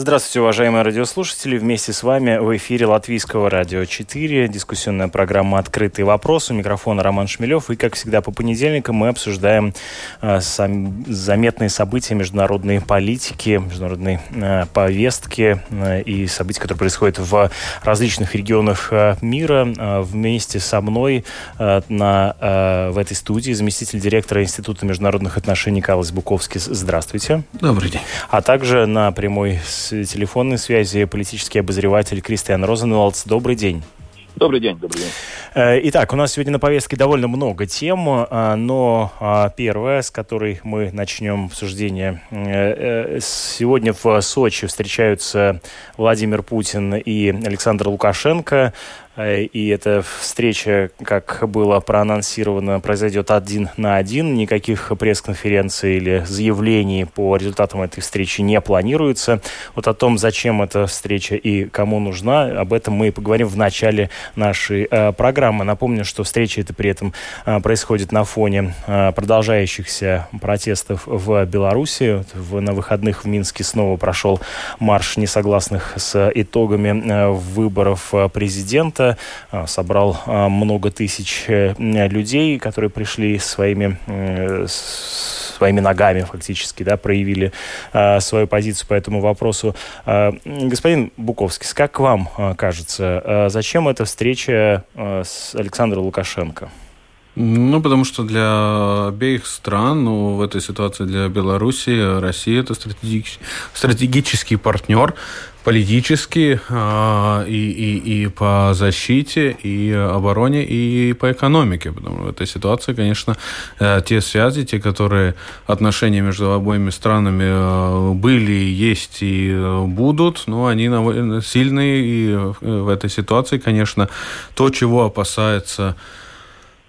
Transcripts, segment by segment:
Здравствуйте, уважаемые радиослушатели. Вместе с вами в эфире Латвийского радио 4. Дискуссионная программа «Открытый вопрос». У микрофона Роман Шмелев. И, как всегда, по понедельникам мы обсуждаем э, сам, заметные события международной политики, международной э, повестки э, и события, которые происходят в различных регионах э, мира. Э, вместе со мной э, на, э, в этой студии заместитель директора Института международных отношений Карлос Буковский. Здравствуйте. Добрый день. А также на прямой телефонной связи политический обозреватель Кристиан Розенвалдс. Добрый день. Добрый день, добрый день. Э, итак, у нас сегодня на повестке довольно много тем, э, но э, первая, с которой мы начнем обсуждение. Сегодня в Сочи встречаются Владимир Путин и Александр Лукашенко. Э, и эта встреча, как было проанонсировано, произойдет один на один. Никаких пресс-конференций или заявлений по результатам этой встречи не планируется. Вот о том, зачем эта встреча и кому нужна, об этом мы поговорим в начале нашей э, программы. Напомню, что встреча эта при этом э, происходит на фоне э, продолжающихся протестов в Беларуси. В, на выходных в Минске снова прошел марш несогласных с итогами э, выборов э, президента. А, собрал а, много тысяч э, людей, которые пришли своими э, своими ногами фактически, да, проявили э, свою позицию по этому вопросу. Э, господин Буковский, как вам э, кажется, э, зачем эта встреча э, с Александром Лукашенко? Ну, потому что для обеих стран, ну, в этой ситуации для Беларуси, Россия это стратегический, стратегический партнер политически а, и, и, и по защите, и обороне, и по экономике. Потому что в этой ситуации, конечно, э, те связи, те, которые отношения между обоими странами э, были, есть и э, будут, но они сильные. И в этой ситуации, конечно, то, чего опасается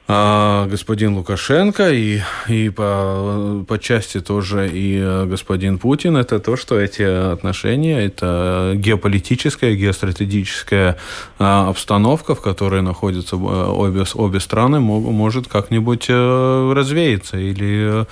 господин Лукашенко и, и по, по части тоже и э, господин Путин, это то, что эти отношения, это геополитическая, геостратегическая а, обстановка, в которой находятся э, обе, обе страны, может как-нибудь э, развеяться или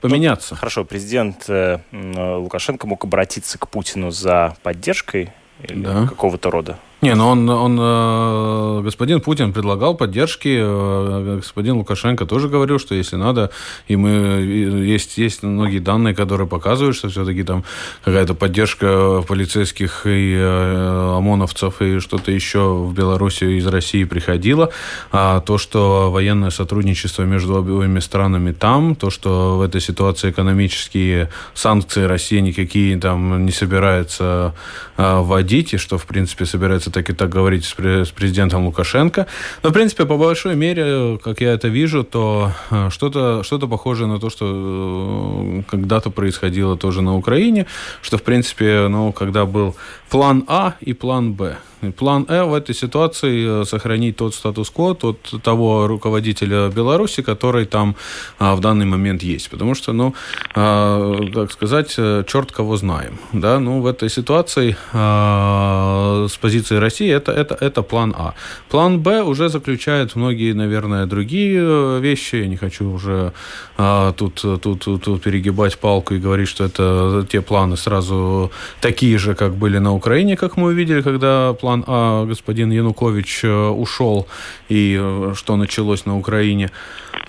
поменяться. Ну, хорошо, президент Лукашенко мог обратиться к Путину за поддержкой или да. какого-то рода? Не, но он, он э, господин Путин предлагал поддержки, э, господин Лукашенко тоже говорил, что если надо, и мы есть есть многие данные, которые показывают, что все-таки там какая-то поддержка полицейских и э, ОМОНовцев и что-то еще в Беларуси из России приходило, а то, что военное сотрудничество между обеими странами там, то, что в этой ситуации экономические санкции России никакие там не собирается вводить, и что в принципе собирается так и так говорить с, президентом Лукашенко. Но, в принципе, по большой мере, как я это вижу, то э, что-то что похожее на то, что э, когда-то происходило тоже на Украине, что, в принципе, ну, когда был план А и план Б. План Э в этой ситуации э, сохранить тот статус-кво, тот, того руководителя Беларуси, который там а, в данный момент есть. Потому что, ну, а, так сказать, э, черт кого знаем. Да? Ну, в этой ситуации а, с позиции России это, это, это план А. План Б уже заключает многие, наверное, другие э, вещи. Я не хочу уже а, тут, тут, тут, тут перегибать палку и говорить, что это те планы сразу такие же, как были на Украине, как мы увидели, когда план план А господин Янукович э, ушел и э, что началось на Украине.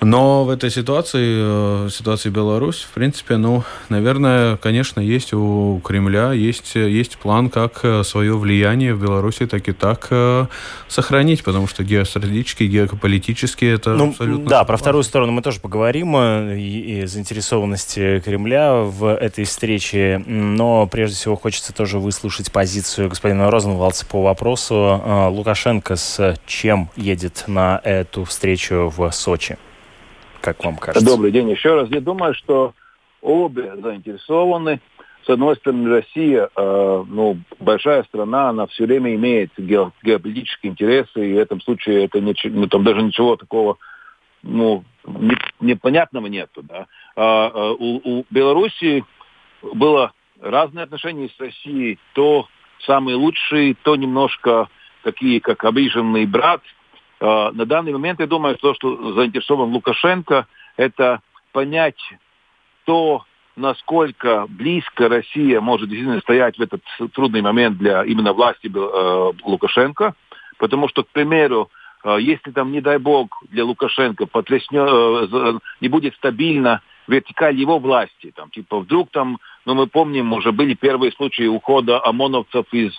Но в этой ситуации, э, ситуации Беларусь, в принципе, ну, наверное, конечно, есть у Кремля, есть, есть план, как свое влияние в Беларуси так и так сохранить, потому что геостратегически, геополитически это ну, абсолютно... Да, про вторую сторону мы тоже поговорим, и, и заинтересованности Кремля в этой встрече, но прежде всего хочется тоже выслушать позицию господина Розенвалдса по вопросу. Лукашенко с чем едет на эту встречу в Сочи? Как вам кажется? Добрый день еще раз. Я думаю, что обе заинтересованы с одной стороны, Россия, э, ну, большая страна, она все время имеет ге геополитические интересы, и в этом случае это не, ну, там даже ничего такого, ну, не, непонятного нету, да. А, а, у, у Белоруссии было разные отношения с Россией, то самые лучшие, то немножко такие, как обиженный брат. А, на данный момент, я думаю, то, что заинтересован Лукашенко, это понять то, насколько близко Россия может действительно стоять в этот трудный момент для именно власти э, Лукашенко. Потому что, к примеру, э, если там, не дай бог, для Лукашенко потряснет, э, не будет стабильно вертикаль его власти, там, типа, вдруг там, ну, мы помним, уже были первые случаи ухода ОМОНовцев из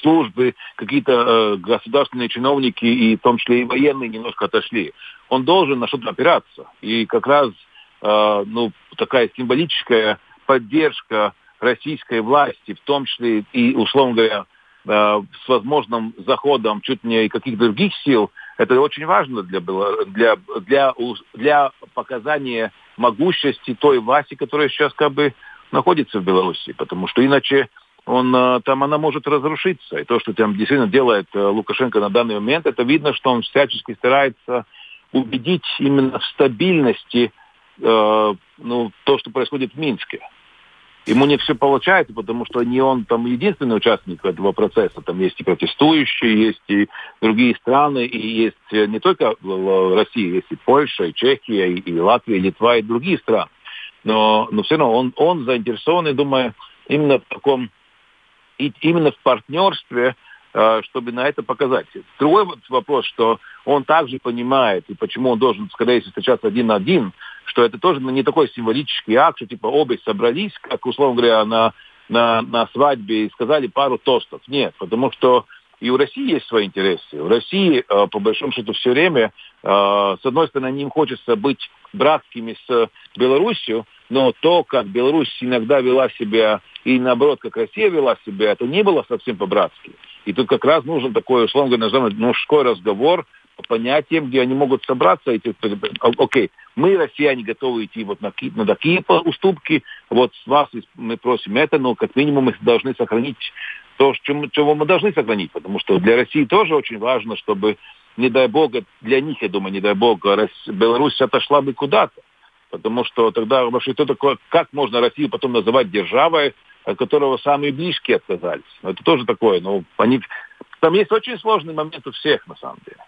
службы, какие-то э, государственные чиновники, и в том числе и военные, немножко отошли. Он должен на что-то опираться. И как раз Э, ну, такая символическая поддержка российской власти, в том числе и, условно говоря, э, с возможным заходом чуть не каких-то других сил, это очень важно для, для, для, для показания могущести той власти, которая сейчас как бы находится в Беларуси, потому что иначе он, э, там она может разрушиться. И то, что там действительно делает Лукашенко на данный момент, это видно, что он всячески старается убедить именно в стабильности э, ну, то, что происходит в Минске. Ему не все получается, потому что не он там единственный участник этого процесса. Там есть и протестующие, есть и другие страны, и есть не только Россия, есть и Польша, и Чехия, и, и Латвия, и Литва, и другие страны. Но, но все равно он, он заинтересован, и думаю, именно в таком, и, именно в партнерстве Э, чтобы на это показать. Другой вот вопрос, что он также понимает, и почему он должен, скорее всего, встречаться один на один, что это тоже не такой символический акт, что типа оба собрались, как, условно говоря, на, на, на свадьбе и сказали пару тостов. Нет, потому что и у России есть свои интересы. У России, э, по большому счету, все время, э, с одной стороны, им хочется быть братскими с Белоруссией, но то, как Беларусь иногда вела себя, и наоборот, как Россия вела себя, это не было совсем по-братски. И тут как раз нужен такой, условно говоря, мужской разговор по понятиям, где они могут собраться. И, окей, мы, россияне, готовы идти вот на, на такие уступки, вот с вас мы просим это, но как минимум мы должны сохранить то, чего мы должны сохранить, потому что для России тоже очень важно, чтобы, не дай бог, для них, я думаю, не дай бог, Беларусь отошла бы куда-то. Потому что тогда вообще кто такое, как можно Россию потом называть державой, от которого самые близкие отказались. Это тоже такое, ну, они... Там есть очень сложный момент у всех, на самом деле.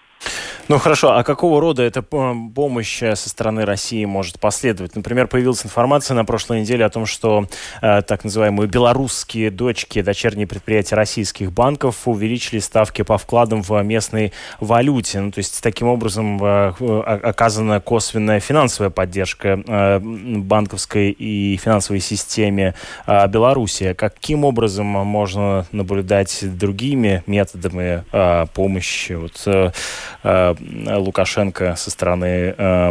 Ну хорошо, а какого рода эта помощь э, со стороны России может последовать? Например, появилась информация на прошлой неделе о том, что э, так называемые белорусские дочки, дочерние предприятия российских банков увеличили ставки по вкладам в местной валюте. Ну, то есть таким образом э, оказана косвенная финансовая поддержка э, банковской и финансовой системе э, Беларуси. Каким образом можно наблюдать другими методами э, помощи? Вот, э, Э, Лукашенко со стороны э,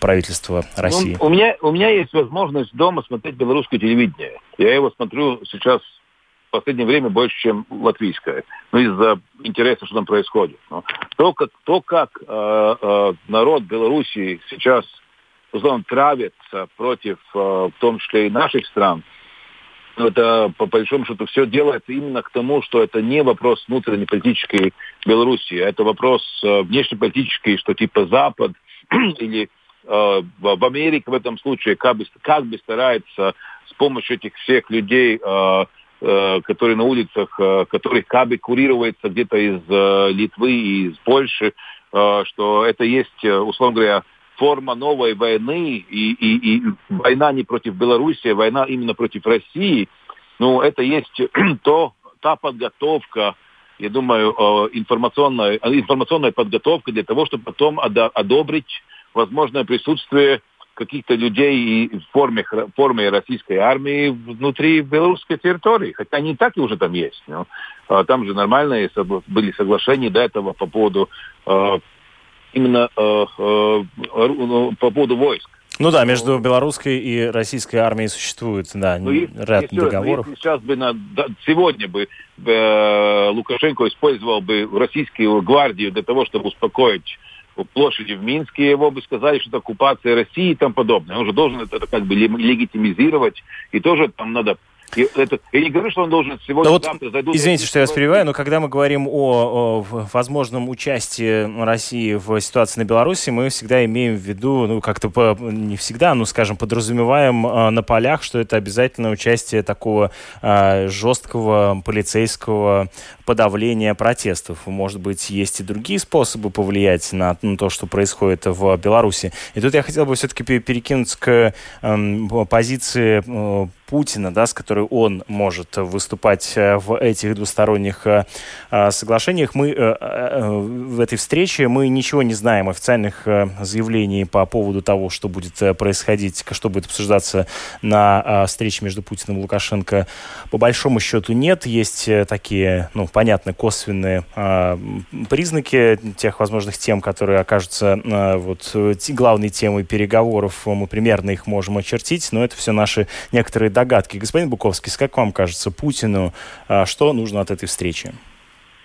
правительства ну, России? Ну, у, меня, у меня есть возможность дома смотреть белорусское телевидение. Я его смотрю сейчас в последнее время больше, чем латвийское. Ну, из-за интереса, что там происходит. Но то, как, то, как э, э, народ Белоруссии сейчас, условно, травится против, э, в том числе и наших стран, это, по большому счету, все делается именно к тому, что это не вопрос внутренней политической Беларуси, это вопрос э, внешнеполитический, что типа Запад или э, в Америке в этом случае как бы, как бы старается с помощью этих всех людей, э, которые на улицах, которых как бы курируется где-то из Литвы и из Польши, что это есть, условно говоря, форма новой войны, и, и, и война не против Беларуси, а война именно против России, ну, это есть то, та подготовка, я думаю, э, информационная, информационная подготовка для того, чтобы потом одобрить возможное присутствие каких-то людей в форме, в форме российской армии внутри белорусской территории. Хотя они так и уже там есть. Но, а там же нормальные были соглашения до этого по поводу э, именно э, э, ну, по поводу войск. Ну да, между белорусской и российской армией существует да, ну, ряд если, договоров. Если сейчас бы на, сегодня бы э, Лукашенко использовал бы российскую гвардию для того, чтобы успокоить площади в Минске, его бы сказали, что это оккупация России и тому подобное. Он же должен это как бы легитимизировать, и тоже там надо и это, я не говорю, что он должен сегодня, вот, завтра зайдут... Извините, что я вас перебиваю, но когда мы говорим о, о возможном участии России в ситуации на Беларуси, мы всегда имеем в виду, ну, как-то по, не всегда, ну, скажем, подразумеваем э, на полях, что это обязательно участие такого э, жесткого полицейского подавления протестов. Может быть, есть и другие способы повлиять на, на то, что происходит в Беларуси. И тут я хотел бы все-таки перекинуться к э, позиции э, Путина, да, с которой он может выступать э, в этих двусторонних э, э, соглашениях. Мы в этой встрече мы ничего не знаем официальных заявлений по поводу того, что будет происходить, что будет обсуждаться на встрече между Путиным и Лукашенко. По большому счету нет. Есть такие, ну, понятно, косвенные признаки тех возможных тем, которые окажутся вот главной темой переговоров. Мы примерно их можем очертить, но это все наши некоторые догадки. Господин Буковский, как вам кажется, Путину а, что нужно от этой встречи?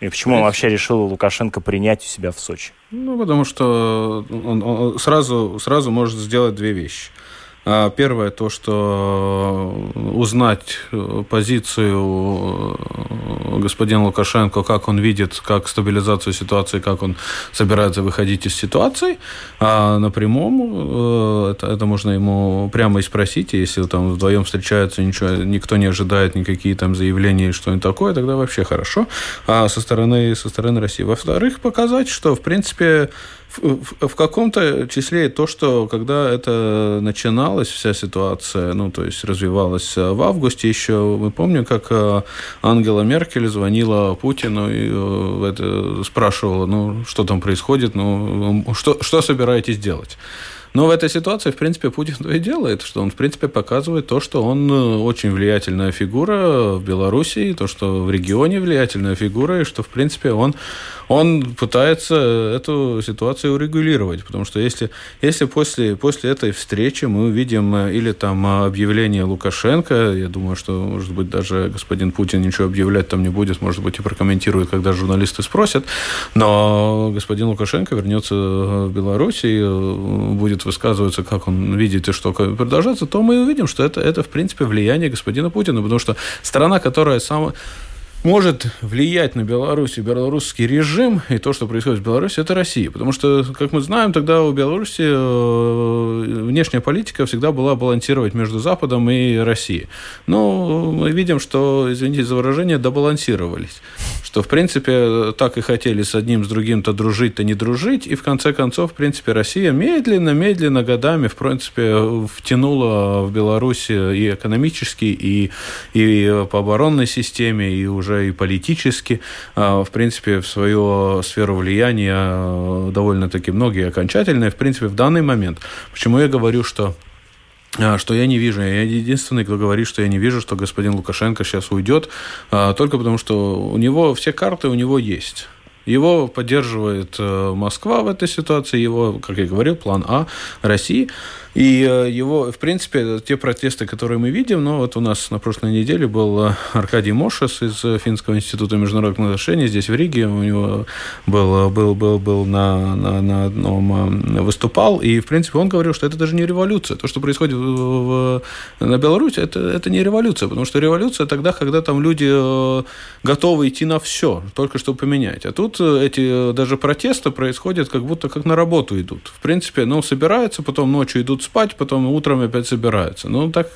И почему он вообще решил Лукашенко принять у себя в Сочи? Ну, потому что он, он сразу, сразу может сделать две вещи – первое то, что узнать э, позицию э, господина Лукашенко, как он видит, как стабилизацию ситуации, как он собирается выходить из ситуации, а напрямую э, это, это можно ему прямо и спросить, если там вдвоем встречаются, ничего, никто не ожидает никакие там заявления, что-нибудь такое, тогда вообще хорошо. А со стороны, со стороны России. Во-вторых, показать, что, в принципе, в, в каком-то числе то, что когда это начиналось, вся ситуация, ну, то есть развивалась в августе еще, мы помним, как э, Ангела Меркель звонила Путину и э, это, спрашивала, ну, что там происходит, ну, что, что собираетесь делать? Но в этой ситуации, в принципе, Путин и делает, что он, в принципе, показывает то, что он э, очень влиятельная фигура в Беларуси, то, что в регионе влиятельная фигура, и что, в принципе, он, он пытается эту ситуацию урегулировать. Потому что если, если после, после этой встречи мы увидим э, или там объявление Лукашенко, я думаю, что, может быть, даже господин Путин ничего объявлять там не будет, может быть, и прокомментирует, когда журналисты спросят, но господин Лукашенко вернется в Беларусь и э, будет высказывается, как он видит и что продолжается, то мы увидим, что это, это в принципе, влияние господина Путина, потому что страна, которая сама может влиять на Беларусь и белорусский режим и то, что происходит в Беларуси, это Россия. Потому что, как мы знаем, тогда у Беларуси э, внешняя политика всегда была балансировать между Западом и Россией. Но мы видим, что, извините за выражение, добалансировались. Что, в принципе, так и хотели с одним, с другим-то дружить-то не дружить. И, в конце концов, в принципе, Россия медленно-медленно годами, в принципе, втянула в Беларусь и экономически, и, и по оборонной системе, и уже уже и политически, а, в принципе, в свою сферу влияния а, довольно-таки многие окончательные, в принципе, в данный момент. Почему я говорю, что а, что я не вижу. Я единственный, кто говорит, что я не вижу, что господин Лукашенко сейчас уйдет, только потому что у него все карты у него есть. Его поддерживает э, Москва в этой ситуации, его, как я говорил, план А России – и э, его, в принципе, те протесты, которые мы видим, ну вот у нас на прошлой неделе был э, Аркадий Мошес из э, Финского института международных отношений здесь в Риге, у него был, был, был, был на, на, на одном выступал, и, в принципе, он говорил, что это даже не революция. То, что происходит в, на Беларуси, это, это не революция, потому что революция тогда, когда там люди готовы идти на все, только чтобы поменять. А тут эти даже протесты происходят как будто как на работу идут. В принципе, ну, собираются, потом ночью идут спать, потом утром опять собираются. Ну, так,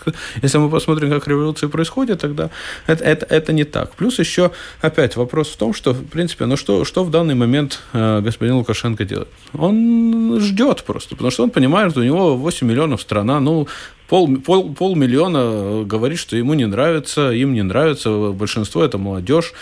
если мы посмотрим, как революция происходит, тогда это, это, это не так. Плюс еще, опять, вопрос в том, что, в принципе, ну что, что в данный момент э, господин Лукашенко делает? Он ждет просто, потому что он понимает, что у него 8 миллионов страна, ну, пол, пол, полмиллиона говорит, что ему не нравится, им не нравится, большинство это молодежь.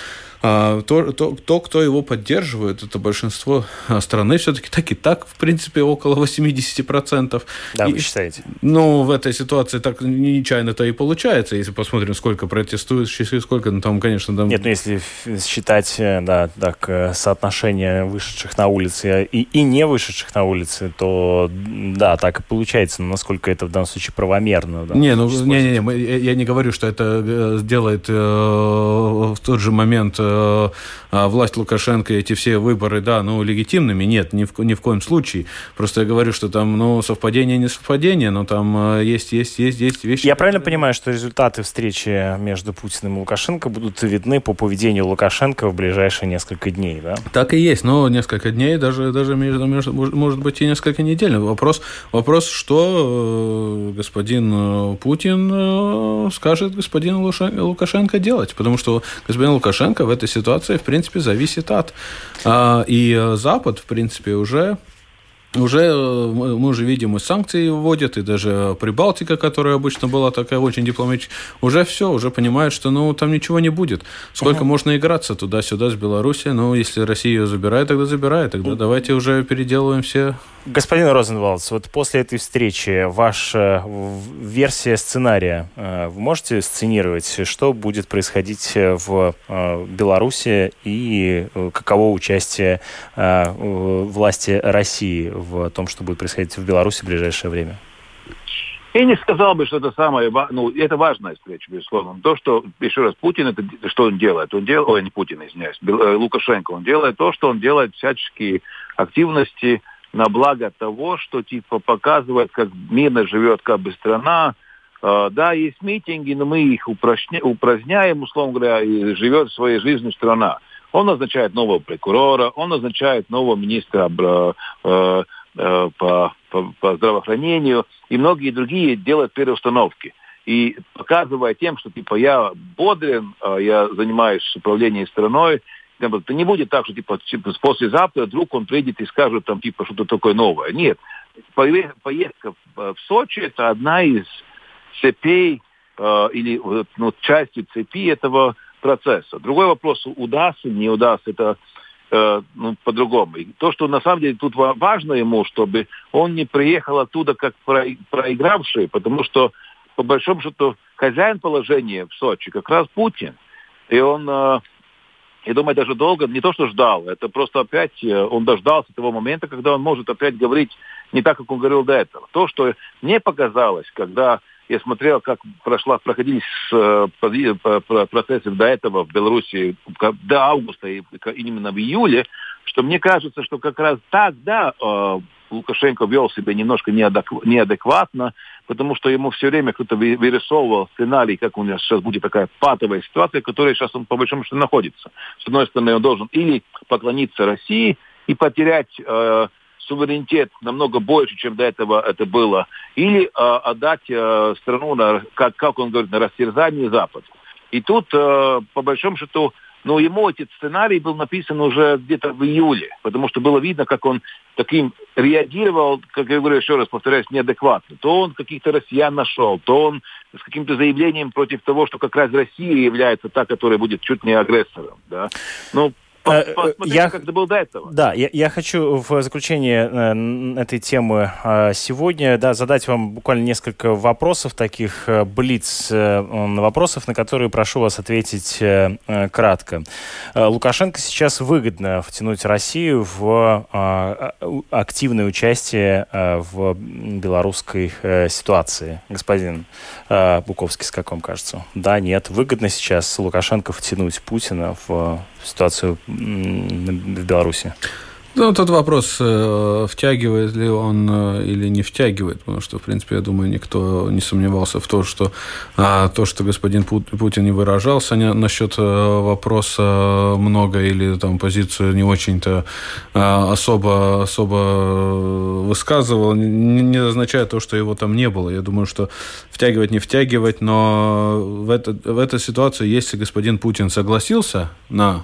А, то, то, то, кто его поддерживает, это большинство страны все-таки так и так, в принципе, около 80%. Да, и, вы считаете? Ну, в этой ситуации так нечаянно-то и получается, если посмотрим, сколько протестуют, сколько, ну, там, конечно... Там... Нет, ну, если считать, э, да, так, э, соотношение вышедших на улицы и, и не вышедших на улицы, то, да, так и получается, но насколько это в данном случае правомерно? Да, не, ну, не, не, не, я не говорю, что это сделает э, в тот же момент э, а, власть Лукашенко, эти все выборы, да, ну, легитимными. Нет, ни в, ни в коем случае. Просто я говорю, что там, ну, совпадение не совпадение, но там э, есть, есть, есть, есть вещи. Я правильно понимаю, что результаты встречи между Путиным и Лукашенко будут видны по поведению Лукашенко в ближайшие несколько дней, да? Так и есть, но несколько дней, даже, даже между, между, может быть и несколько недель. Вопрос, вопрос что э, господин э, Путин скажет господину Лукашенко делать, потому что господин Лукашенко в этой ситуации, в принципе, принципе, зависит от. А, и э, Запад, в принципе, уже уже э, мы уже видим и санкции вводят, и даже Прибалтика, которая обычно была такая очень дипломатическая, уже все, уже понимают, что ну там ничего не будет. Сколько uh можно играться туда-сюда с Белоруссией, ну если Россия ее забирает, тогда забирает, тогда uh давайте уже переделываем все. Господин Розенвалдс, вот после этой встречи ваша версия сценария, э, вы можете сценировать, что будет происходить в э, Беларуси и каково участие власти России в том, что будет происходить в Беларуси в ближайшее время? Я не сказал бы, что это самое, ну, это важная встреча, безусловно. То, что, еще раз, Путин, это что он делает? Он делает, ой, не Путин, извиняюсь, э, Лукашенко, он делает то, что он делает всяческие активности на благо того, что, типа, показывает, как мирно живет как бы страна, Uh, да, есть митинги, но мы их упраздня, упраздняем, условно говоря, и живет своей жизнью страна. Он назначает нового прокурора, он назначает нового министра э, Э, по, по, по здравоохранению, и многие другие делают переустановки. И показывая тем, что типа я бодрен, э, я занимаюсь управлением страной, это не будет так, что типа, типа послезавтра вдруг он придет и скажет там типа что-то такое новое. Нет. Поездка в Сочи это одна из цепей э, или ну, частью цепи этого процесса. Другой вопрос, удастся, не удастся, это Э, ну, по-другому. И то, что на самом деле тут важно ему, чтобы он не приехал оттуда как проигравший, потому что, по большому счету, хозяин положения в Сочи как раз Путин. И он, э, я думаю, даже долго не то, что ждал, это просто опять э, он дождался того момента, когда он может опять говорить не так, как он говорил до этого. То, что мне показалось, когда я смотрел, как прошла, проходились э, процессы до этого в Беларуси до августа и именно в июле, что мне кажется, что как раз тогда э, Лукашенко вел себя немножко неадекватно, потому что ему все время кто-то вырисовывал сценарий, как у него сейчас будет такая патовая ситуация, в которой сейчас он по большому счету находится. С одной стороны, он должен или поклониться России и потерять э, суверенитет намного больше, чем до этого это было, или э, отдать э, страну, на, как, как он говорит, на растерзание Запад. И тут, э, по большому счету, ну, ему этот сценарий был написан уже где-то в июле, потому что было видно, как он таким реагировал, как я говорю, еще раз повторяюсь, неадекватно. То он каких-то россиян нашел, то он с каким-то заявлением против того, что как раз Россия является та, которая будет чуть не агрессором. Да? Ну, Э, э, я, как было до этого. Да, я, я хочу в заключение э, этой темы сегодня да, задать вам буквально несколько вопросов, таких блиц вопросов, на которые прошу вас ответить кратко. Лукашенко сейчас выгодно втянуть Россию в активное участие в белорусской ситуации. Господин Буковский, как вам кажется? Да, нет. Выгодно сейчас Лукашенко втянуть Путина в ситуацию в Беларуси? Ну, тот вопрос, э, втягивает ли он э, или не втягивает, потому что, в принципе, я думаю, никто не сомневался в том, что а, то, что господин Путин не выражался не, насчет э, вопроса много или там позицию не очень-то а, особо, особо высказывал, не, не означает то, что его там не было. Я думаю, что втягивать, не втягивать, но в, это, в этой ситуации, если господин Путин согласился на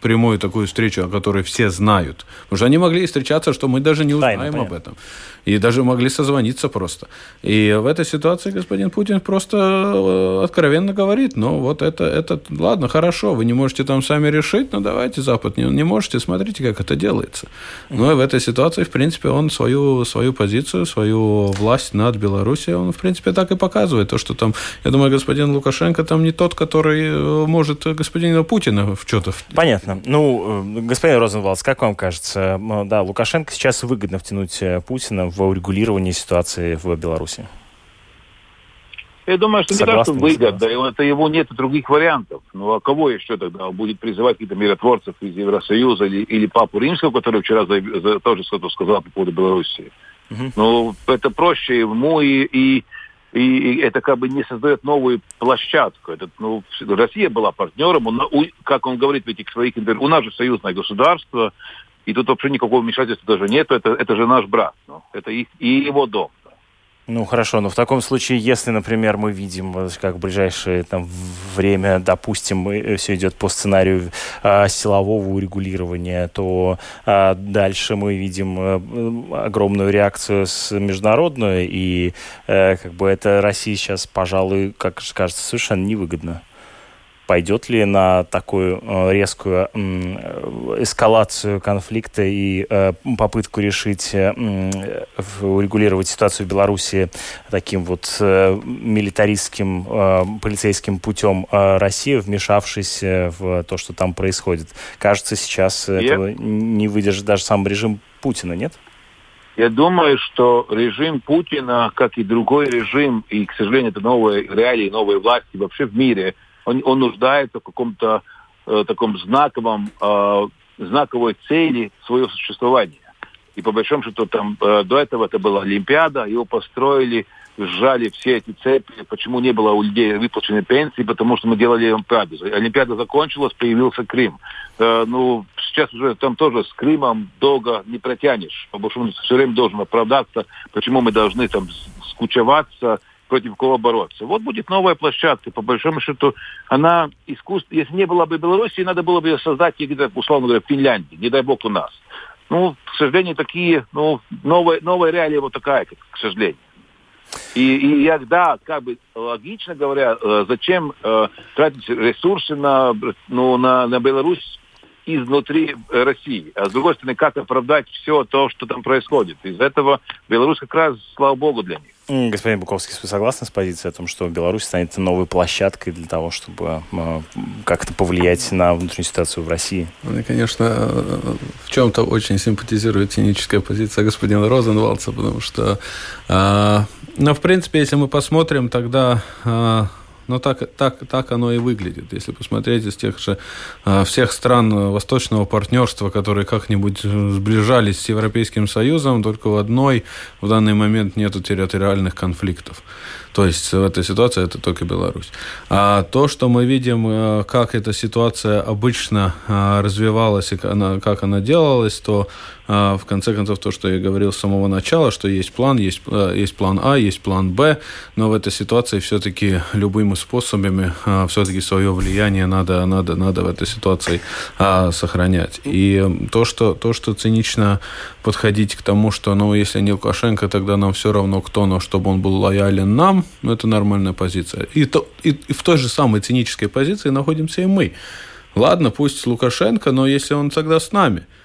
прямую такую встречу, о которой все знают. Потому что они могли встречаться, что мы даже не узнаем Тайна, об этом. И даже могли созвониться просто. И в этой ситуации господин Путин просто э, откровенно говорит, ну вот это, это ладно, хорошо, вы не можете там сами решить, но давайте, Запад, не, не можете, смотрите, как это делается. Ну и в этой ситуации, в принципе, он свою, свою позицию, свою власть над Белоруссией, он, в принципе, так и показывает. То, что там, я думаю, господин Лукашенко там не тот, который э, может господина Путина в что-то... Понятно. Ну, э, господин Розенвалдс, как вам кажется, да, Лукашенко сейчас выгодно втянуть Путина в урегулировании ситуации в Беларуси? Я думаю, что Согласны, не так, что выгодно, это его нет других вариантов. Ну а кого еще тогда будет призывать каких-то миротворцев из Евросоюза или, или Папу Римского, который вчера за, за, тоже что-то сказал по поводу Белоруссии? Угу. Ну, это проще ему и, и и это как бы не создает новую площадку. Это, ну, Россия была партнером, он, как он говорит в этих своих интервью, у нас же союзное государство, и тут вообще никакого вмешательства даже нет, это, это же наш брат, ну, это их, и его дом. Ну хорошо, но в таком случае, если, например, мы видим, э, как в ближайшее там, время, допустим, э, все идет по сценарию э, силового урегулирования, то э, дальше мы видим э, огромную реакцию с международную, и э, как бы это России сейчас, пожалуй, как кажется, совершенно невыгодно пойдет ли на такую э, резкую эскалацию конфликта и э, попытку решить, э, урегулировать ситуацию в Беларуси таким вот милитаристским полицейским путем России, вмешавшись в то, что там происходит. Кажется, сейчас Я... этого не выдержит даже сам режим Путина, нет? Я думаю, что режим Путина, как и другой режим, и, к сожалению, это новые реалии, новые власти вообще в мире – он, он нуждается в каком-то э, таком знаковом, э, знаковой цели своего существования. И по большому счету там э, до этого это была Олимпиада, его построили, сжали все эти цепи. Почему не было у людей выплаченной пенсии? Потому что мы делали Олимпиаду. Олимпиада закончилась, появился Крым. Э, ну, сейчас уже там тоже с Крымом долго не протянешь. По большому счету все время должен оправдаться, почему мы должны там скучеваться, против кого бороться. Вот будет новая площадка, по большому счету, она искусство, если не было бы Беларуси, надо было бы ее создать где-то, условно говоря, в Финляндии, не дай бог у нас. Ну, к сожалению, такие, ну, новая, новая реалия вот такая, к сожалению. И, и я, да, как бы логично говоря, э, зачем э, тратить ресурсы на, ну, на, на Беларусь изнутри России. А с другой стороны, как оправдать все то, что там происходит. Из этого Беларусь как раз, слава богу, для них. Господин Буковский, вы согласны с позицией о том, что Беларусь станет новой площадкой для того, чтобы э, как-то повлиять на внутреннюю ситуацию в России? Мне, конечно, в чем-то очень симпатизирует циническая позиция господина Розенвалца, потому что, э, ну, в принципе, если мы посмотрим, тогда э, но так, так, так оно и выглядит. Если посмотреть из тех же э, всех стран восточного партнерства, которые как-нибудь сближались с Европейским Союзом, только в одной в данный момент нет территориальных конфликтов. То есть в этой ситуации это только Беларусь. А то, что мы видим, э, как эта ситуация обычно э, развивалась и как она делалась, то э, в конце концов то, что я говорил с самого начала, что есть план, есть, есть план А, есть план Б, но в этой ситуации все-таки любыми способами все-таки свое влияние надо, надо, надо в этой ситуации сохранять. И то, что, то, что цинично подходить к тому, что, ну, если не Лукашенко, тогда нам все равно кто, но чтобы он был лоялен нам, ну, это нормальная позиция. И, то, и, и в той же самой цинической позиции находимся и мы. Ладно, пусть Лукашенко, но если он тогда с нами –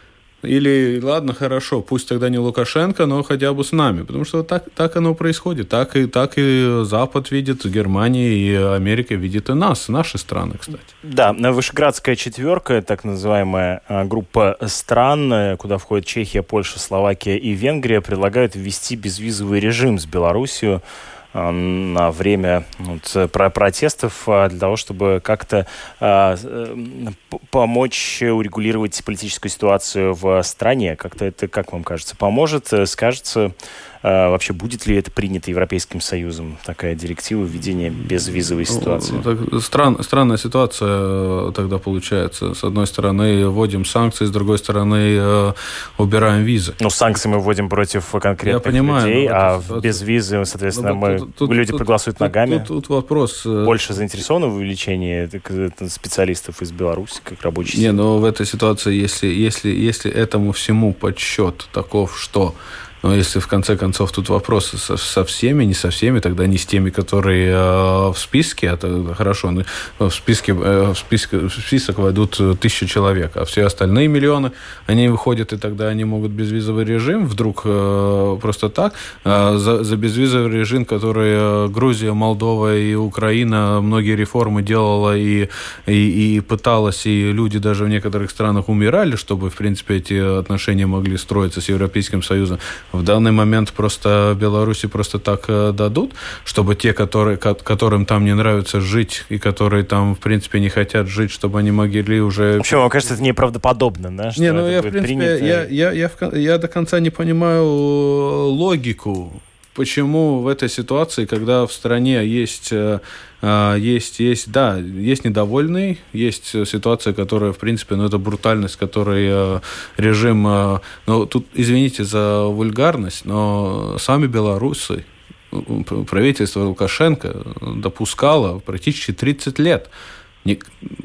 или, ладно, хорошо, пусть тогда не Лукашенко, но хотя бы с нами. Потому что так, так оно происходит. Так и, так и Запад видит, Германия и Америка видит и нас, наши страны, кстати. Да, Вышеградская четверка, так называемая а, группа стран, э, куда входят Чехия, Польша, Словакия и Венгрия, предлагают ввести безвизовый режим с Белоруссией на время вот, про протестов а, для того, чтобы как-то а, э, помочь урегулировать политическую ситуацию в стране. Как-то это, как вам кажется, поможет, э, скажется вообще будет ли это принято Европейским Союзом, такая директива введения безвизовой ну, ситуации? Так, стран, странная ситуация э, тогда получается. С одной стороны, вводим санкции, с другой стороны, э, убираем визы. Ну, санкции мы вводим против конкретных Я понимаю, людей, а ситуация... без визы, соответственно, ну, мы, тут, тут, люди тут, проголосуют тут, ногами. Тут, тут вопрос... Э, Больше заинтересованы в увеличении специалистов из Беларуси, как рабочих Не, но в этой ситуации, если, если, если этому всему подсчет таков, что но если в конце концов тут вопросы со, со всеми, не со всеми, тогда не с теми, которые э, в списке, это хорошо, ну, в списке, э, в, списке, в список войдут тысячи человек, а все остальные миллионы, они выходят, и тогда они могут безвизовый режим вдруг э, просто так, э, за, за безвизовый режим, который э, Грузия, Молдова и Украина многие реформы делала и, и, и пыталась, и люди даже в некоторых странах умирали, чтобы, в принципе, эти отношения могли строиться с Европейским Союзом в данный момент просто Беларуси просто так э, дадут, чтобы те, которые, которым там не нравится жить и которые там, в принципе, не хотят жить, чтобы они могли уже... Почему? Мне кажется, это неправдоподобно, да? не, ну я, в принципе, принято... я, я, я, я до конца не понимаю логику почему в этой ситуации, когда в стране есть, э, э, есть, есть, да, есть недовольный, есть ситуация, которая, в принципе, ну, это брутальность, которой э, режим, ну, тут, извините за вульгарность, но сами белорусы, правительство Лукашенко допускало практически 30 лет не,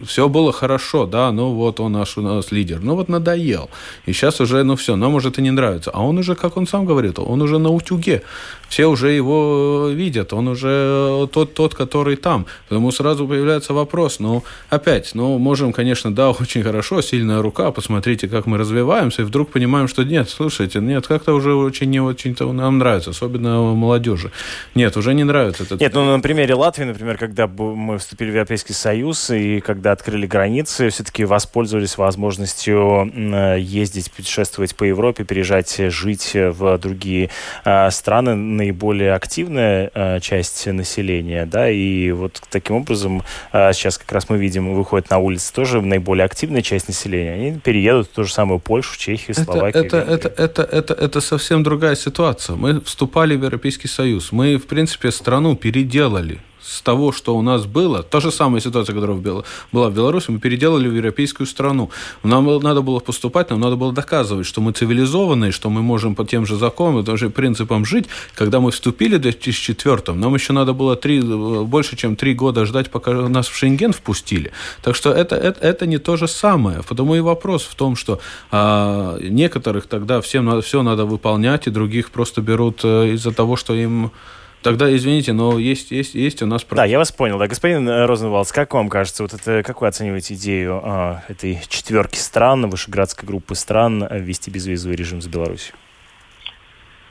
все было хорошо, да, ну вот он наш у нас лидер. Ну вот надоел. И сейчас уже, ну все, нам уже это не нравится. А он уже, как он сам говорит, он уже на утюге. Все уже его видят, он уже тот, тот, который там. Поэтому сразу появляется вопрос, ну, опять, ну, можем, конечно, да, очень хорошо, сильная рука, посмотрите, как мы развиваемся, и вдруг понимаем, что нет, слушайте, нет, как-то уже очень не очень-то нам нравится, особенно молодежи. Нет, уже не нравится. Этот... Нет, ну, на примере Латвии, например, когда мы вступили в Европейский Союз, и когда открыли границы, все-таки воспользовались возможностью ездить, путешествовать по Европе, переезжать, жить в другие а, страны. Наиболее активная а, часть населения, да, и вот таким образом а, сейчас как раз мы видим, выходит на улицы тоже наиболее активная часть населения. Они переедут в ту же самую Польшу, Чехию, Словакию. Это, это, это, это, это, это совсем другая ситуация. Мы вступали в Европейский Союз. Мы, в принципе, страну переделали с того, что у нас было, та же самая ситуация, которая была в Беларуси, мы переделали в европейскую страну. Нам надо было поступать, нам надо было доказывать, что мы цивилизованные, что мы можем по тем же законам, тем же принципам жить. Когда мы вступили в 2004 нам еще надо было три, больше, чем три года ждать, пока нас в Шенген впустили. Так что это, это, это не то же самое. Потому и вопрос в том, что а, некоторых тогда всем надо, все надо выполнять, и других просто берут э, из-за того, что им Тогда, извините, но есть, есть, есть у нас... Да, я вас понял. Да, господин э, Розенвалдс, как вам кажется, вот это, как вы оцениваете идею а, этой четверки стран, вышеградской группы стран э, ввести безвизовый режим с Беларусью?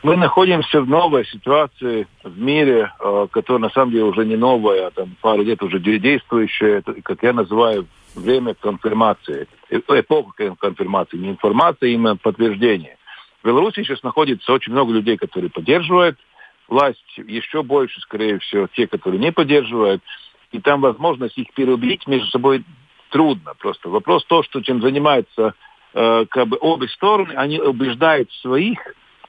Мы находимся в новой ситуации в мире, э, которая на самом деле уже не новая, а там пару лет уже действующая, это, как я называю, время конфирмации, эпоха конфирмации, не информации, а именно подтверждения. В Беларуси сейчас находится очень много людей, которые поддерживают власть еще больше, скорее всего, те, которые не поддерживают, и там возможность их переубедить между собой трудно. Просто вопрос то, что чем занимаются э, как бы обе стороны, они убеждают своих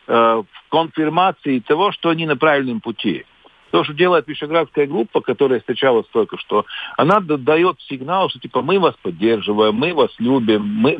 э, в конфирмации того, что они на правильном пути. То, что делает Вишеградская группа, которая встречалась только что, она дает сигнал, что типа мы вас поддерживаем, мы вас любим, мы,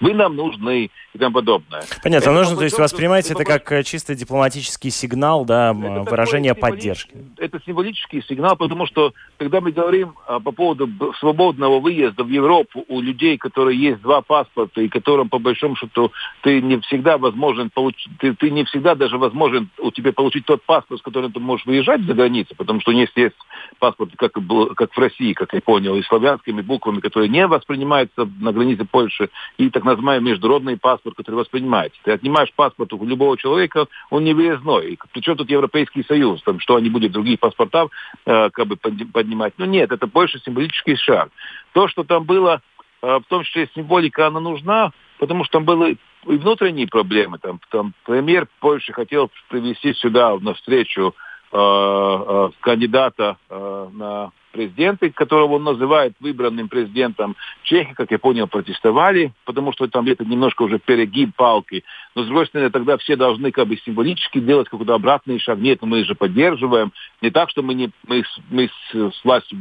вы нам нужны и тому подобное. Понятно, это нужно, то есть воспринимаете это как э, чисто дипломатический сигнал, да, это выражение поддержки. Это символический сигнал, потому что когда мы говорим а, по поводу свободного выезда в Европу у людей, которые есть два паспорта и которым по большому счету ты не всегда возможен получить, ты, ты не всегда даже возможен у тебя получить тот паспорт, с которым ты можешь выезжать за границу, потому что если есть паспорт, как, как в России, как я понял, и славянскими буквами, которые не воспринимаются на границе Польши, и так называемый международный паспорт, который воспринимается. Ты отнимаешь паспорт у любого человека, он не выездной. И причем тут Европейский Союз, там, что они будут других паспортов э, как бы поднимать. Но нет, это больше символический шаг. То, что там было, э, в том числе символика, она нужна, потому что там были и внутренние проблемы. Там, там премьер Польши хотел привести сюда на встречу кандидата э, на президенты, которого он называет выбранным президентом. Чехи, как я понял, протестовали, потому что там это немножко уже перегиб палки. Но, с другой стороны, тогда все должны как бы символически делать какой-то обратный шаг. Нет, мы же поддерживаем. Не так, что мы, не, мы, мы с властью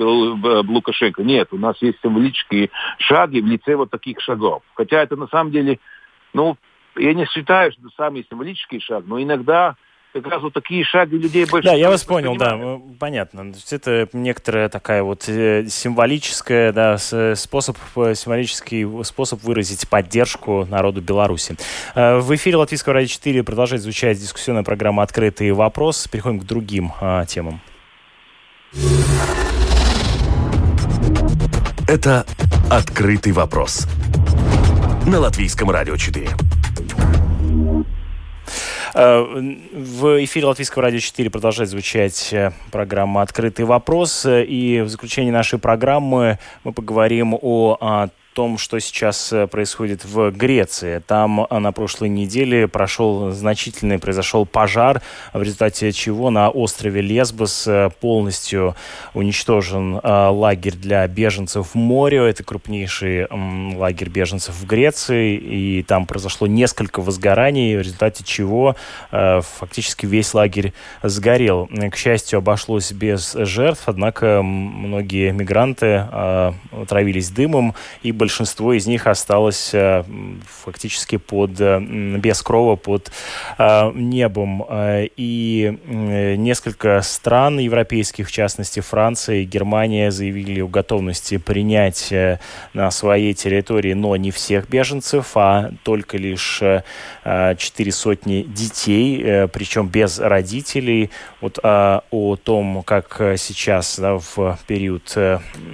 Лукашенко. Нет, у нас есть символические шаги в лице вот таких шагов. Хотя это на самом деле, ну, я не считаю, что это самый символический шаг, но иногда как раз вот такие шаги людей больше... Да, я вас понял, да, понятно. То есть это некоторая такая вот э, символическая, да, способ, э, символический способ выразить поддержку народу Беларуси. Э, в эфире Латвийского радио 4 продолжает звучать дискуссионная программа «Открытый вопрос». Переходим к другим а, темам. Это «Открытый вопрос» на Латвийском радио 4. Э, в эфире Латвийского радио 4 продолжает звучать э, программа «Открытый вопрос». И в заключении нашей программы мы поговорим о том, что сейчас э, происходит в Греции. Там на прошлой неделе прошел значительный, произошел пожар, в результате чего на острове Лесбос полностью уничтожен лагерь для беженцев в море. Это крупнейший лагерь беженцев в Греции, и там произошло несколько возгораний, в результате чего фактически весь лагерь сгорел. К счастью, обошлось без жертв, однако многие мигранты э, травились дымом, и большинство из них осталось э, фактически под, э, без крова под э, небом. И несколько стран европейских, в частности Франция и Германия, заявили о готовности принять на своей территории, но не всех беженцев, а только лишь э, четыре сотни детей, причем без родителей. Вот о том, как сейчас да, в период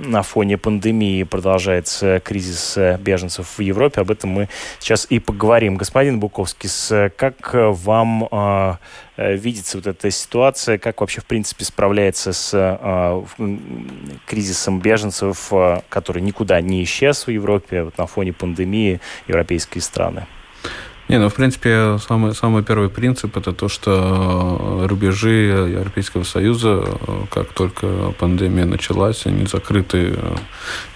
на фоне пандемии продолжается кризис э, беженцев в Европе. Об этом мы сейчас и поговорим. Господин Буковский, как вам э, видится вот эта ситуация, как вообще в принципе справляется с э, кризисом беженцев, который никуда не исчез в Европе вот на фоне пандемии европейские страны? Не, ну, в принципе, самый, самый первый принцип – это то, что рубежи Европейского Союза, как только пандемия началась, они закрыты.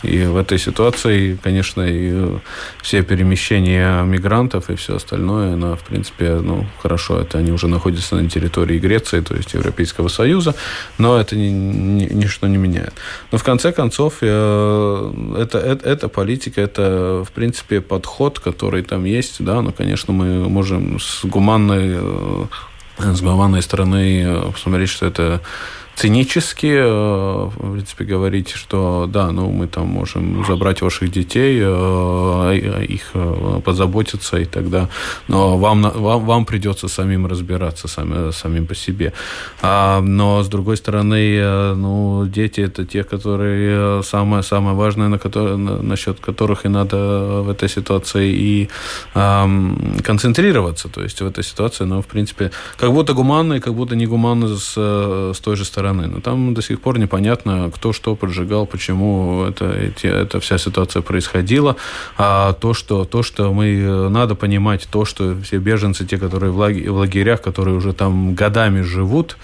И в этой ситуации, конечно, и все перемещения мигрантов и все остальное, она, в принципе, ну, хорошо, это они уже находятся на территории Греции, то есть Европейского Союза, но это ни, ни, ничто не меняет. Но, в конце концов, это, это, это политика, это, в принципе, подход, который там есть, да, ну, конечно, конечно, мы можем с гуманной, э, с гуманной стороны э, посмотреть, что это цинически, э, в принципе, говорить, что да, ну мы там можем забрать ваших детей, э, их э, позаботиться и тогда, но вам, вам, вам придется самим разбираться, сами, самим по себе. А, но с другой стороны, ну, дети это те, которые самое, самое важное, на которые, насчет которых и надо в этой ситуации и а, концентрироваться. То есть в этой ситуации, ну, в принципе, как будто гуманно и как будто не гуманно с, с той же стороны стороны. Но там до сих пор непонятно, кто что поджигал, почему это, эти, эта вся ситуация происходила. А то, что, то, что мы э, надо понимать, то, что все беженцы, те, которые в, лагерях, которые уже там годами живут,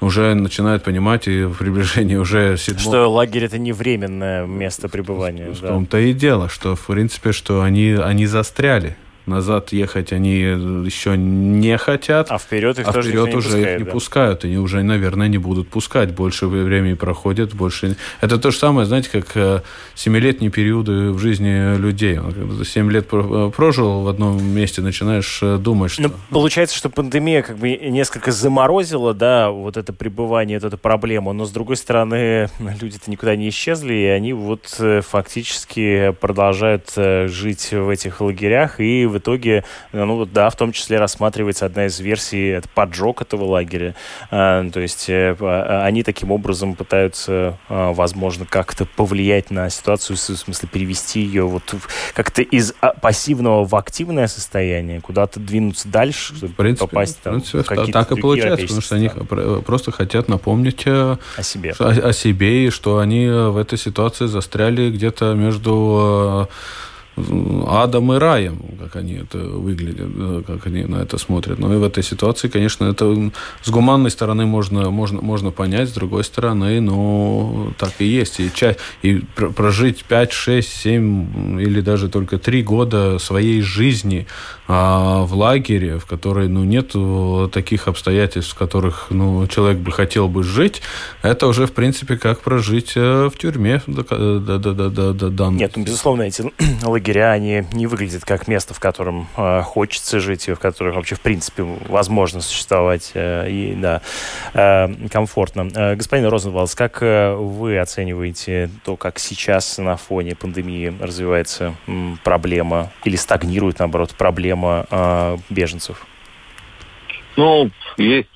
уже начинают понимать и в приближении уже седьмого... Что лагерь это не временное место пребывания. В, да. том-то и дело, что в принципе, что они, они застряли назад ехать они еще не хотят. А вперед их а тоже вперед не уже пускает, их не да? пускают. Они уже, наверное, не будут пускать. Больше времени проходит, больше... Это то же самое, знаете, как э, семилетние периоды в жизни людей. Семь лет э, прожил в одном месте, начинаешь э, думать, что... Но получается, что пандемия как бы несколько заморозила, да, вот это пребывание, вот эту проблему, но с другой стороны, люди-то никуда не исчезли, и они вот фактически продолжают жить в этих лагерях и в итоге, ну да, в том числе рассматривается одна из версий, это поджог этого лагеря. А, то есть э, а, они таким образом пытаются, а, возможно, как-то повлиять на ситуацию, в смысле перевести ее вот как-то из пассивного в активное состояние, куда-то двинуться дальше, чтобы в принципе, попасть там, в принципе, Так и получается, потому что они просто хотят напомнить э, о себе. О, о себе, и что они в этой ситуации застряли где-то между э, адом и раем, как они это выглядят, как они на это смотрят. Но и в этой ситуации, конечно, это с гуманной стороны можно, можно, можно понять, с другой стороны, ну, так и есть. И, ча- и прожить 5, 6, 7 или даже только 3 года своей жизни а, в лагере, в которой, ну, нет таких обстоятельств, в которых, ну, человек бы хотел бы жить, это уже, в принципе, как прожить э, в тюрьме. Да, да, да, да, да, да. Нет, ну, безусловно, эти лагеря, они не выглядят как место, в котором э, хочется жить, и в котором вообще, в принципе, возможно существовать э, и, да, э, комфортно. Э, господин Розенвалдс, как э, вы оцениваете то, как сейчас на фоне пандемии развивается м, проблема или стагнирует, наоборот, проблема э, беженцев? Ну, есть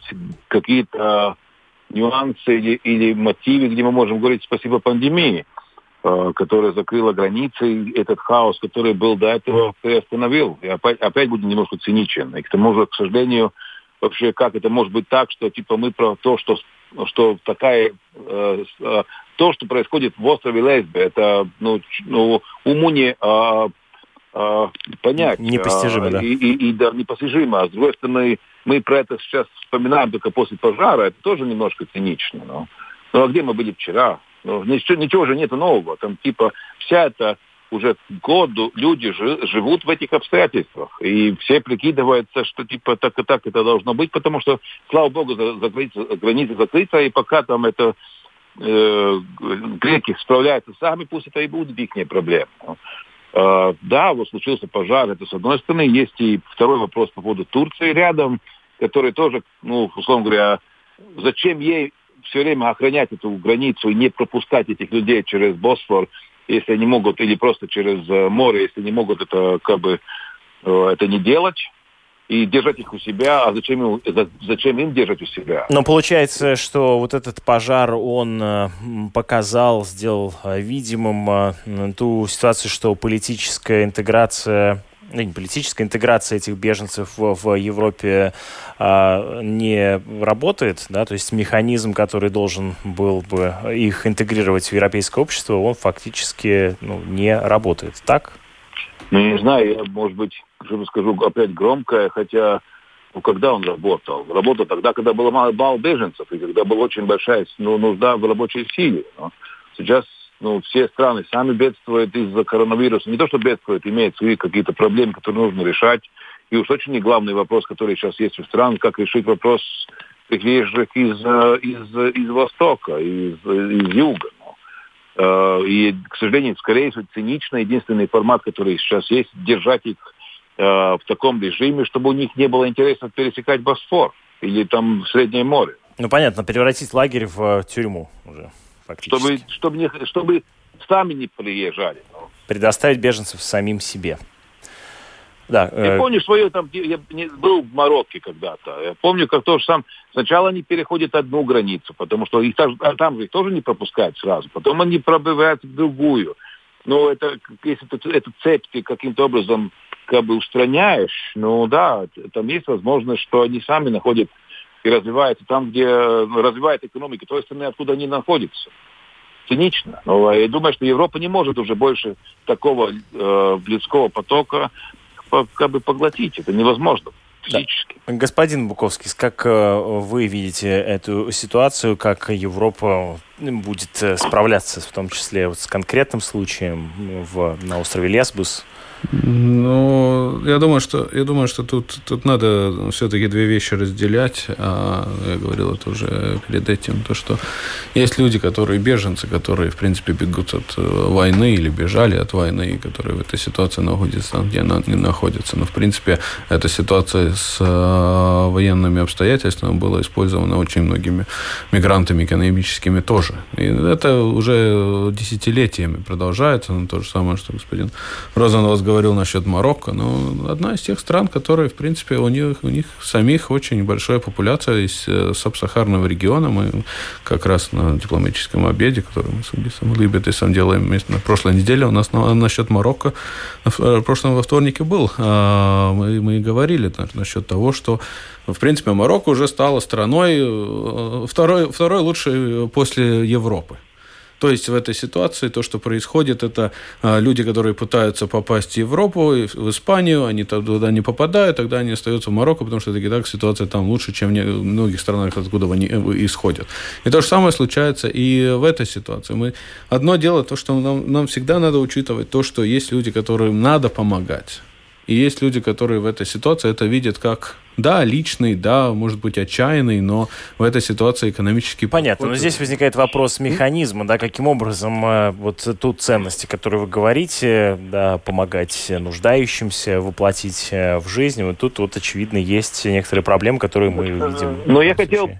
какие-то нюансы или, или мотивы, где мы можем говорить спасибо пандемии. Э, которая закрыла границы, этот хаос, который был до этого, приостановил. И опять, опять будет немножко циничен. И к тому же, к сожалению, вообще как это может быть так, что типа мы про то, что, что такая э, э, то, что происходит в острове Лесбе, это ну, ну, уму не э, э, понять. Непостижимо, э, да. И, и, и да, непостижимо. А с другой стороны, мы про это сейчас вспоминаем только после пожара. Это тоже немножко цинично. Но, ну а где мы были вчера? Ну, ничего, ничего же нет нового. Там типа вся эта уже году люди живут в этих обстоятельствах. И все прикидываются, что типа так и так это должно быть, потому что, слава богу, границы закрыты, и пока там это э, греки справляются сами, пусть это и будет их проблема. Э, да, вот случился пожар, это с одной стороны. Есть и второй вопрос по поводу Турции рядом, который тоже, ну, условно говоря, зачем ей все время охранять эту границу и не пропускать этих людей через Босфор, если они могут, или просто через э, море, если не могут это как бы э, это не делать и держать их у себя, а зачем зачем им держать у себя? Но получается, что вот этот пожар, он э, показал, сделал видимым ту ситуацию, что политическая интеграция ну, не политическая интеграция этих беженцев в, в Европе а, не работает, да, то есть механизм, который должен был бы их интегрировать в европейское общество, он фактически ну, не работает, так? Ну, не знаю, я, может быть, что скажу опять громкое, хотя ну, когда он работал? Работал тогда, когда было мало, мало беженцев, и когда была очень большая ну, нужда в рабочей силе. Но сейчас ну, все страны сами бедствуют из-за коронавируса. Не то, что бедствуют, имеют свои какие-то проблемы, которые нужно решать. И уж очень не главный вопрос, который сейчас есть у стран, как решить вопрос приезжих из, э, из, из Востока, из, из Юга. Э, и, к сожалению, скорее всего, цинично единственный формат, который сейчас есть, держать их э, в таком режиме, чтобы у них не было интереса пересекать Босфор или там Среднее море. Ну, понятно, превратить лагерь в тюрьму уже чтобы, чтобы, не, чтобы сами не приезжали. Предоставить беженцев самим себе. Да, я э... помню свое, там, я был в Марокко когда-то. Я помню, как тоже сам, сначала они переходят одну границу, потому что их там, а там же их тоже не пропускают сразу. Потом они пробивают в другую. Но это, если ты эту цепь ты каким-то образом как бы устраняешь, ну да, там есть возможность, что они сами находят и развивается там, где ну, развивает экономика той страны, откуда они находятся. Цинично. Но я думаю, что Европа не может уже больше такого э, людского потока как бы поглотить. Это невозможно физически. Да. Господин Буковский, как э, вы видите эту ситуацию, как Европа будет э, справляться, в том числе вот с конкретным случаем в, на острове Лесбус? Ну, я думаю, что я думаю, что тут тут надо все-таки две вещи разделять. А, я говорил это уже перед этим, то что есть люди, которые беженцы, которые в принципе бегут от э, войны или бежали от войны, которые в этой ситуации находятся, где она не находится. Но в принципе эта ситуация с э, военными обстоятельствами была использована очень многими мигрантами экономическими тоже. И это уже десятилетиями продолжается. Но то же самое, что господин Розенвас говорил насчет Марокко, но одна из тех стран, которые, в принципе, у них, у них самих очень большая популяция из э, субсахарного региона. Мы как раз на дипломатическом обеде, который мы с Угисом Либетисом делаем на прошлой неделе, у нас на, насчет Марокко в прошлом во вторнике был. А, мы, мы говорили насчет того, что в принципе, Марокко уже стала страной э, второй, второй лучшей после Европы. То есть в этой ситуации то, что происходит, это а, люди, которые пытаются попасть в Европу, в Испанию, они туда не попадают, тогда они остаются в Марокко, потому что таки так ситуация там лучше, чем в многих странах, откуда они э, исходят. И то же самое случается и в этой ситуации. Мы, одно дело, то, что нам, нам всегда надо учитывать то, что есть люди, которым надо помогать. И есть люди, которые в этой ситуации это видят как, да, личный, да, может быть, отчаянный, но в этой ситуации экономически... Понятно, но здесь возникает вопрос механизма, да, каким образом э, вот ту ценности, которую вы говорите, да, помогать нуждающимся, воплотить э, в жизнь, вот тут вот, очевидно, есть некоторые проблемы, которые мы видим. Но я хотел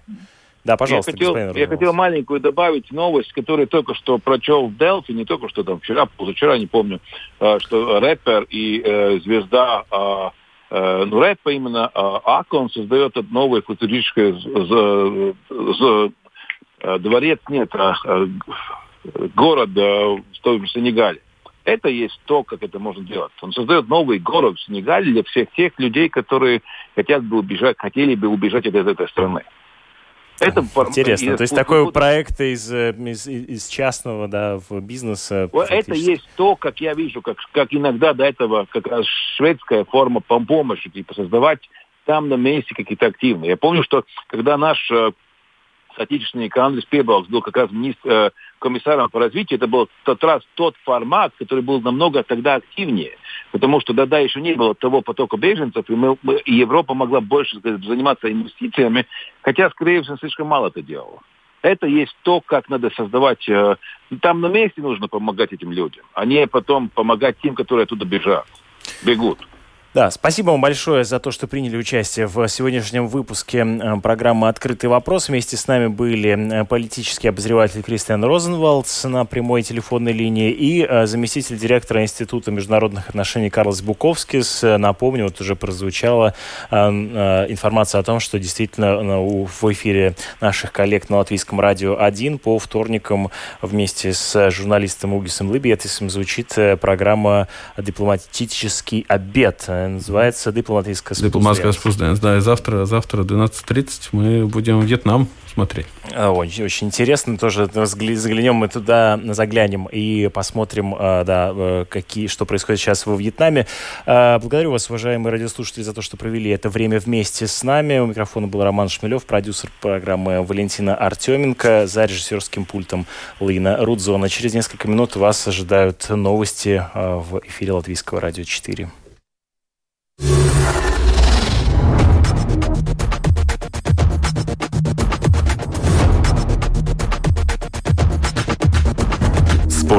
да, пожалуйста, я хотел, я хотел маленькую добавить новость, которую только что прочел в Делфи, не только что там вчера, позавчера, не помню, э, что рэпер и э, звезда, э, э, ну рэпа именно, э, Акон создает новое футуристическое э, дворец, нет, а, город в том Сенегале. Это есть то, как это можно делать. Он создает новый город в Сенегале для всех тех людей, которые хотят бы убежать, хотели бы убежать от этой страны. Это Интересно. То есть такой проект из, э, из, из частного да, в бизнеса. Это есть то, как я вижу, как, как иногда до этого как раз шведская форма помощи, типа создавать там на месте какие-то активные. Я помню, что когда наш э, соотечественник Андрей Пебалкс был как раз министр, э, комиссаром по развитию, это был тот раз тот формат, который был намного тогда активнее, потому что тогда еще не было того потока беженцев, и, мы, мы, и Европа могла больше сказать, заниматься инвестициями, хотя, скорее всего, слишком мало это делала. Это есть то, как надо создавать... Э, там на месте нужно помогать этим людям, а не потом помогать тем, которые оттуда бежат, бегут. Да, спасибо вам большое за то, что приняли участие в сегодняшнем выпуске э, программы «Открытый вопрос». Вместе с нами были э, политический обозреватель Кристиан Розенвалдс на прямой телефонной линии и э, заместитель директора Института международных отношений Карлос Буковскис. Напомню, вот уже прозвучала информация о том, что действительно в эфире наших коллег на Латвийском радио 1 по вторникам вместе с журналистом Угисом Либиетисом звучит программа «Дипломатический обед» называется «Дипломатическая спусденс». «Дипломатическая спусденс», да, и завтра, завтра 12.30 мы будем в Вьетнам смотреть. А, очень, очень интересно, тоже заглянем мы туда, заглянем и посмотрим, а, да, э, какие, что происходит сейчас во Вьетнаме. А, благодарю вас, уважаемые радиослушатели, за то, что провели это время вместе с нами. У микрофона был Роман Шмелев, продюсер программы Валентина Артеменко, за режиссерским пультом Лина Рудзона. Через несколько минут вас ожидают новости в эфире Латвийского радио 4.